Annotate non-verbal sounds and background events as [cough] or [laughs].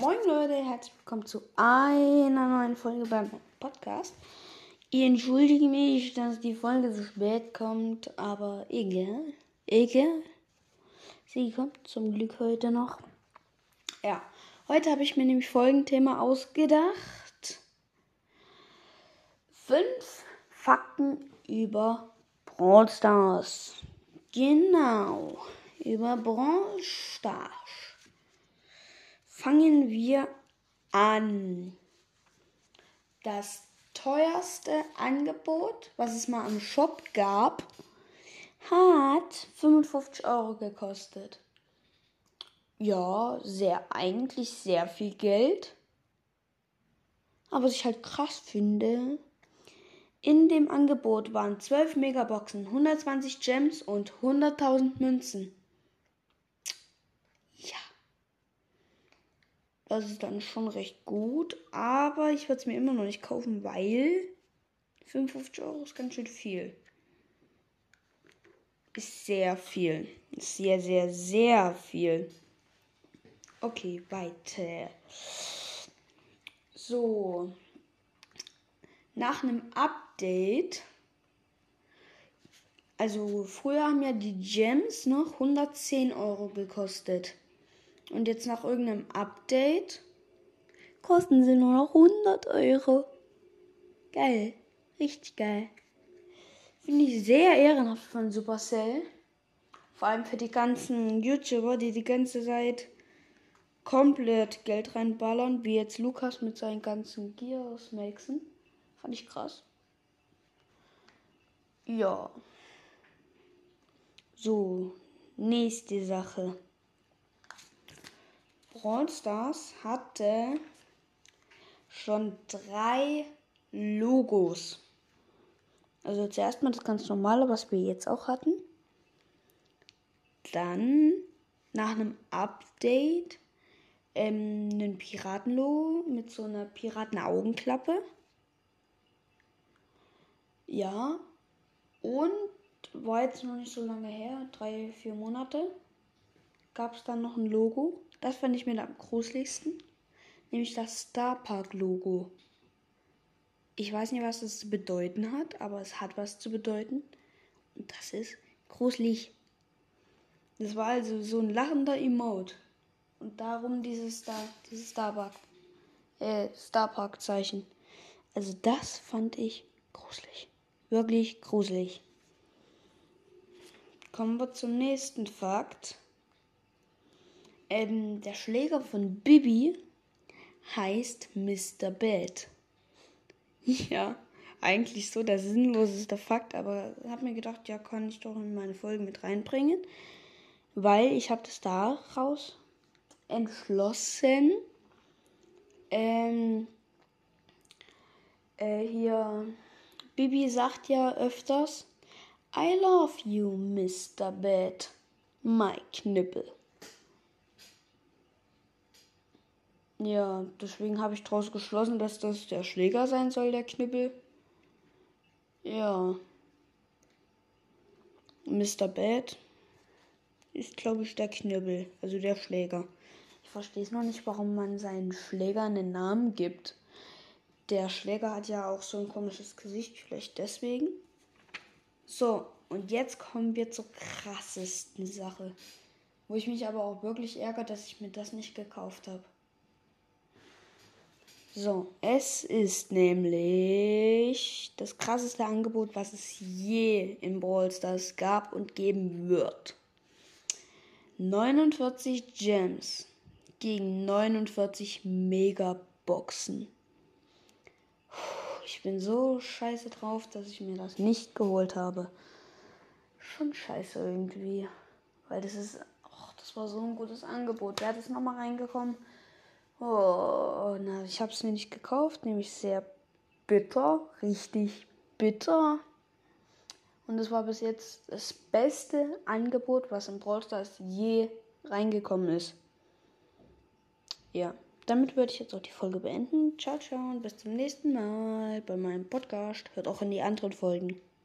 Moin Leute, herzlich willkommen zu einer neuen Folge beim Podcast. Ich entschuldige mich, dass die Folge so spät kommt, aber egal. Egal. Sie kommt zum Glück heute noch. Ja, heute habe ich mir nämlich Folgenthema ausgedacht. Fünf Fakten über Brawl Stars. Genau, über Brawl Stars. Fangen wir an. Das teuerste Angebot, was es mal im Shop gab, hat 55 Euro gekostet. Ja, sehr, eigentlich sehr viel Geld. Aber was ich halt krass finde, in dem Angebot waren 12 Megaboxen, 120 Gems und 100.000 Münzen. Das ist dann schon recht gut, aber ich würde es mir immer noch nicht kaufen, weil 55 Euro ist ganz schön viel. Ist sehr viel. Ist sehr, sehr, sehr viel. Okay, weiter. So. Nach einem Update. Also früher haben ja die Gems noch 110 Euro gekostet. Und jetzt nach irgendeinem Update kosten sie nur noch 100 Euro. Geil. Richtig geil. Finde ich sehr ehrenhaft von Supercell. Vor allem für die ganzen YouTuber, die die ganze Zeit komplett Geld reinballern, wie jetzt Lukas mit seinen ganzen Gears Maxen. Fand ich krass. Ja. So, nächste Sache. Brawl Stars hatte schon drei Logos. Also zuerst mal das ganz normale, was wir jetzt auch hatten. Dann nach einem Update ähm, ein Piratenlogo mit so einer Piratenaugenklappe. Ja. Und war jetzt noch nicht so lange her, drei, vier Monate, gab es dann noch ein Logo. Das fand ich mir am gruseligsten. Nämlich das Star Park Logo. Ich weiß nicht, was das zu bedeuten hat, aber es hat was zu bedeuten. Und das ist gruselig. Das war also so ein lachender Emote. Und darum dieses Star, dieses Starpark, äh, Starpark Zeichen. Also das fand ich gruselig. Wirklich gruselig. Kommen wir zum nächsten Fakt. Ähm, der Schläger von Bibi heißt Mr. Bad. [laughs] Ja, eigentlich so der sinnloseste Fakt, aber habe mir gedacht, ja, kann ich doch in meine Folge mit reinbringen, weil ich habe das daraus entschlossen, ähm, äh, hier, Bibi sagt ja öfters, I love you, Mr. Bad, my Knippel. Ja, deswegen habe ich daraus geschlossen, dass das der Schläger sein soll, der Knippel. Ja. Mr. Bad ist, glaube ich, der Knibbel, also der Schläger. Ich verstehe es noch nicht, warum man seinen Schläger einen Namen gibt. Der Schläger hat ja auch so ein komisches Gesicht, vielleicht deswegen. So, und jetzt kommen wir zur krassesten Sache. Wo ich mich aber auch wirklich ärgere, dass ich mir das nicht gekauft habe. So, es ist nämlich das krasseste Angebot, was es je in Brawl Stars gab und geben wird. 49 Gems gegen 49 Megaboxen. Ich bin so scheiße drauf, dass ich mir das nicht geholt habe. Schon scheiße irgendwie. Weil das ist. Och, das war so ein gutes Angebot. Wer hat es nochmal reingekommen? Oh, na, ich habe es mir nicht gekauft, nämlich sehr bitter, richtig bitter. Und es war bis jetzt das beste Angebot, was im Brawl Stars je reingekommen ist. Ja, damit würde ich jetzt auch die Folge beenden. Ciao, ciao und bis zum nächsten Mal bei meinem Podcast. Hört auch in die anderen Folgen.